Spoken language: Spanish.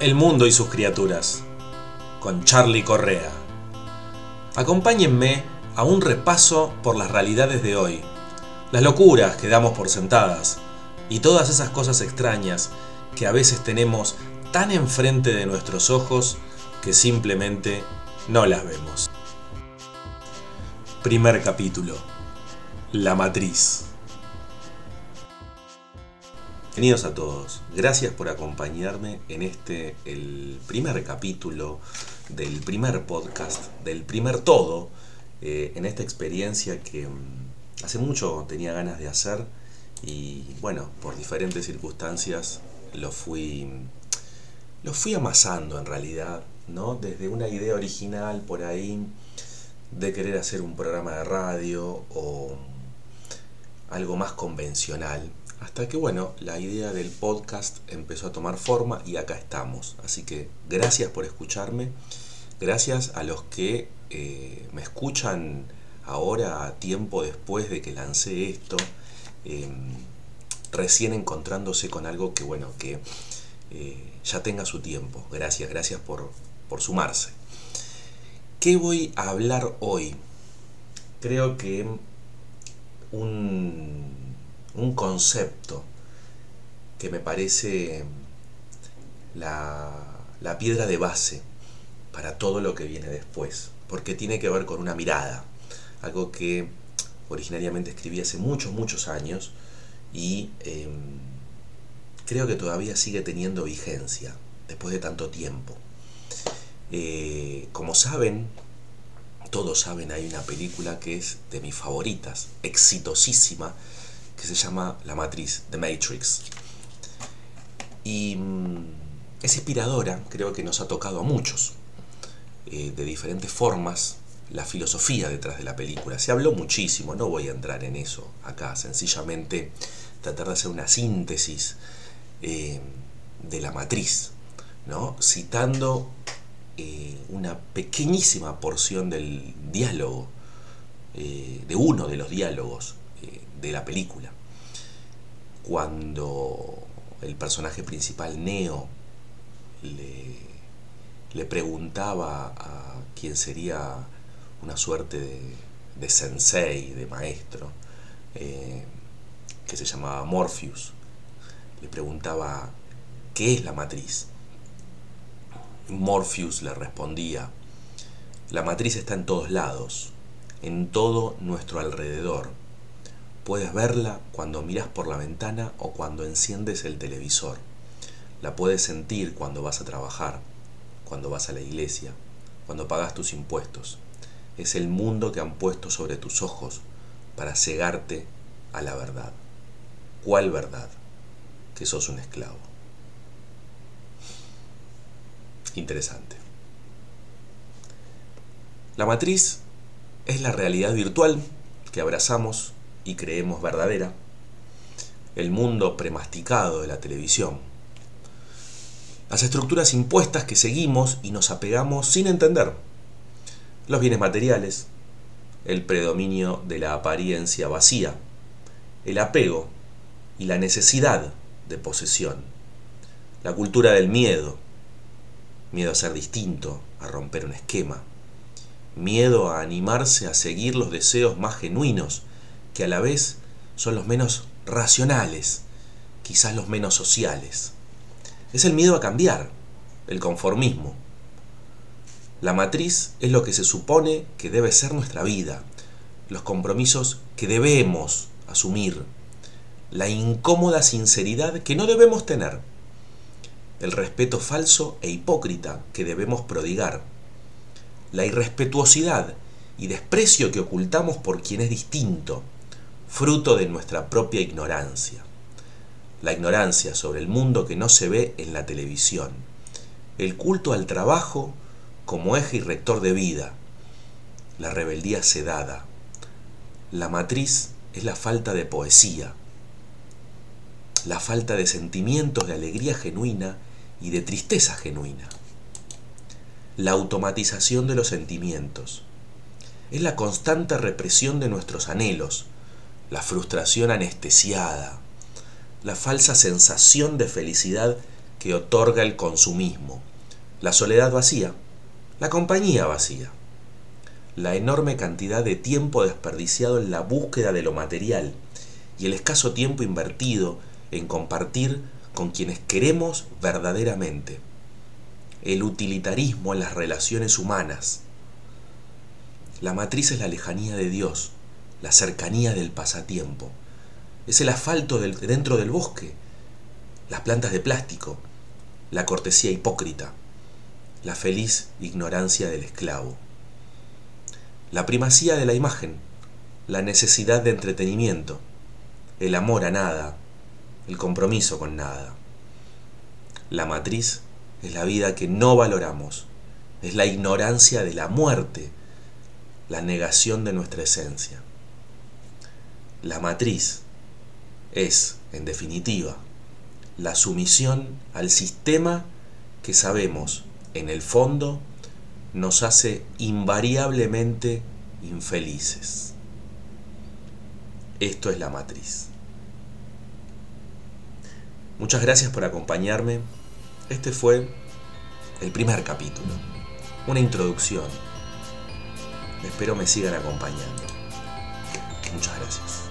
El mundo y sus criaturas, con Charlie Correa. Acompáñenme a un repaso por las realidades de hoy, las locuras que damos por sentadas y todas esas cosas extrañas que a veces tenemos tan enfrente de nuestros ojos que simplemente no las vemos. Primer capítulo. La matriz. Bienvenidos a todos. Gracias por acompañarme en este, el primer capítulo del primer podcast, del primer todo, eh, en esta experiencia que mm, hace mucho tenía ganas de hacer y bueno, por diferentes circunstancias lo fui, lo fui amasando en realidad, ¿no? Desde una idea original por ahí de querer hacer un programa de radio o algo más convencional hasta que, bueno, la idea del podcast empezó a tomar forma y acá estamos. Así que gracias por escucharme. Gracias a los que eh, me escuchan ahora, tiempo después de que lancé esto, em, recién encontrándose con algo que, bueno, que eh, ya tenga su tiempo. Gracias, gracias por, por sumarse. ¿Qué voy a hablar hoy? Creo que un un concepto que me parece la, la piedra de base para todo lo que viene después, porque tiene que ver con una mirada, algo que originariamente escribí hace muchos, muchos años y em, creo que todavía sigue teniendo vigencia después de tanto tiempo. Eh, como saben, todos saben, hay una película que es de mis favoritas, exitosísima, que se llama La Matriz, The Matrix. Y mm, es inspiradora, creo que nos ha tocado a muchos, eh, de diferentes formas, la filosofía detrás de la película. Se habló muchísimo, no voy a entrar en eso acá, sencillamente tratar de hacer una síntesis eh, de la matriz, ¿no? citando eh, una pequeñísima porción del diálogo, de uno de los diálogos de la película. Cuando el personaje principal, Neo, le, le preguntaba a quien sería una suerte de, sensei, de maestro, eh, que se llamaba Morpheus, le preguntaba, ¿qué es la matriz? Morpheus le respondía, la matriz está en todos lados, en todo nuestro alrededor, Puedes verla cuando miras por la ventana o cuando enciendes el televisor. La puedes sentir cuando vas a trabajar, cuando vas a la iglesia, cuando pagas tus impuestos. Es el mundo que han puesto sobre tus ojos para cegarte a la verdad. ¿Cuál verdad? Que sos un esclavo. Interesante. La matriz es la realidad virtual que abrazamos y creemos verdadera, el mundo premasticado de la televisión, las estructuras impuestas que seguimos y nos apegamos sin entender, los bienes materiales, el predominio de la apariencia vacía, el apego y la necesidad de posesión, la cultura del miedo, miedo a ser distinto, a romper un esquema, miedo a animarse a seguir los deseos más genuinos que a la vez son los menos racionales, quizás los menos sociales. Es el miedo a cambiar, el conformismo. La matriz es lo que se supone que debe ser nuestra vida, los compromisos que debemos asumir, la incómoda sinceridad que no debemos tener, el respeto falso e hipócrita que debemos prodigar, la irrespetuosidad y desprecio que ocultamos por quien es distinto, fruto de nuestra propia ignorancia. La ignorancia sobre el mundo que no se ve en la televisión. El culto al trabajo como eje y rector de vida. La rebeldía sedada. La matriz es la falta de poesía. La falta de sentimientos de alegría genuina y de tristeza genuina. La automatización de los sentimientos. Es la constante represión de nuestros anhelos, la frustración anestesiada, la falsa sensación de felicidad que otorga el consumismo, la soledad vacía, la compañía vacía, la enorme cantidad de tiempo desperdiciado en la búsqueda de lo material y el escaso tiempo invertido en compartir con quienes queremos verdaderamente, el utilitarismo en las relaciones humanas. La matriz es la lejanía de Dios, la cercanía del pasatiempo, es el asfalto dentro del bosque, las plantas de plástico, la cortesía hipócrita, la feliz ignorancia del esclavo. La primacía de la imagen, la necesidad de entretenimiento, el amor a nada, el compromiso con nada. La matriz es la vida que no valoramos, es la ignorancia de la muerte, la negación de nuestra esencia. La matriz es, en definitiva, la sumisión al sistema que sabemos, en el fondo, nos hace invariablemente infelices. Esto es la matriz. Muchas gracias por acompañarme. Este fue el primer capítulo, una introducción. Espero me sigan acompañando. Muchas gracias.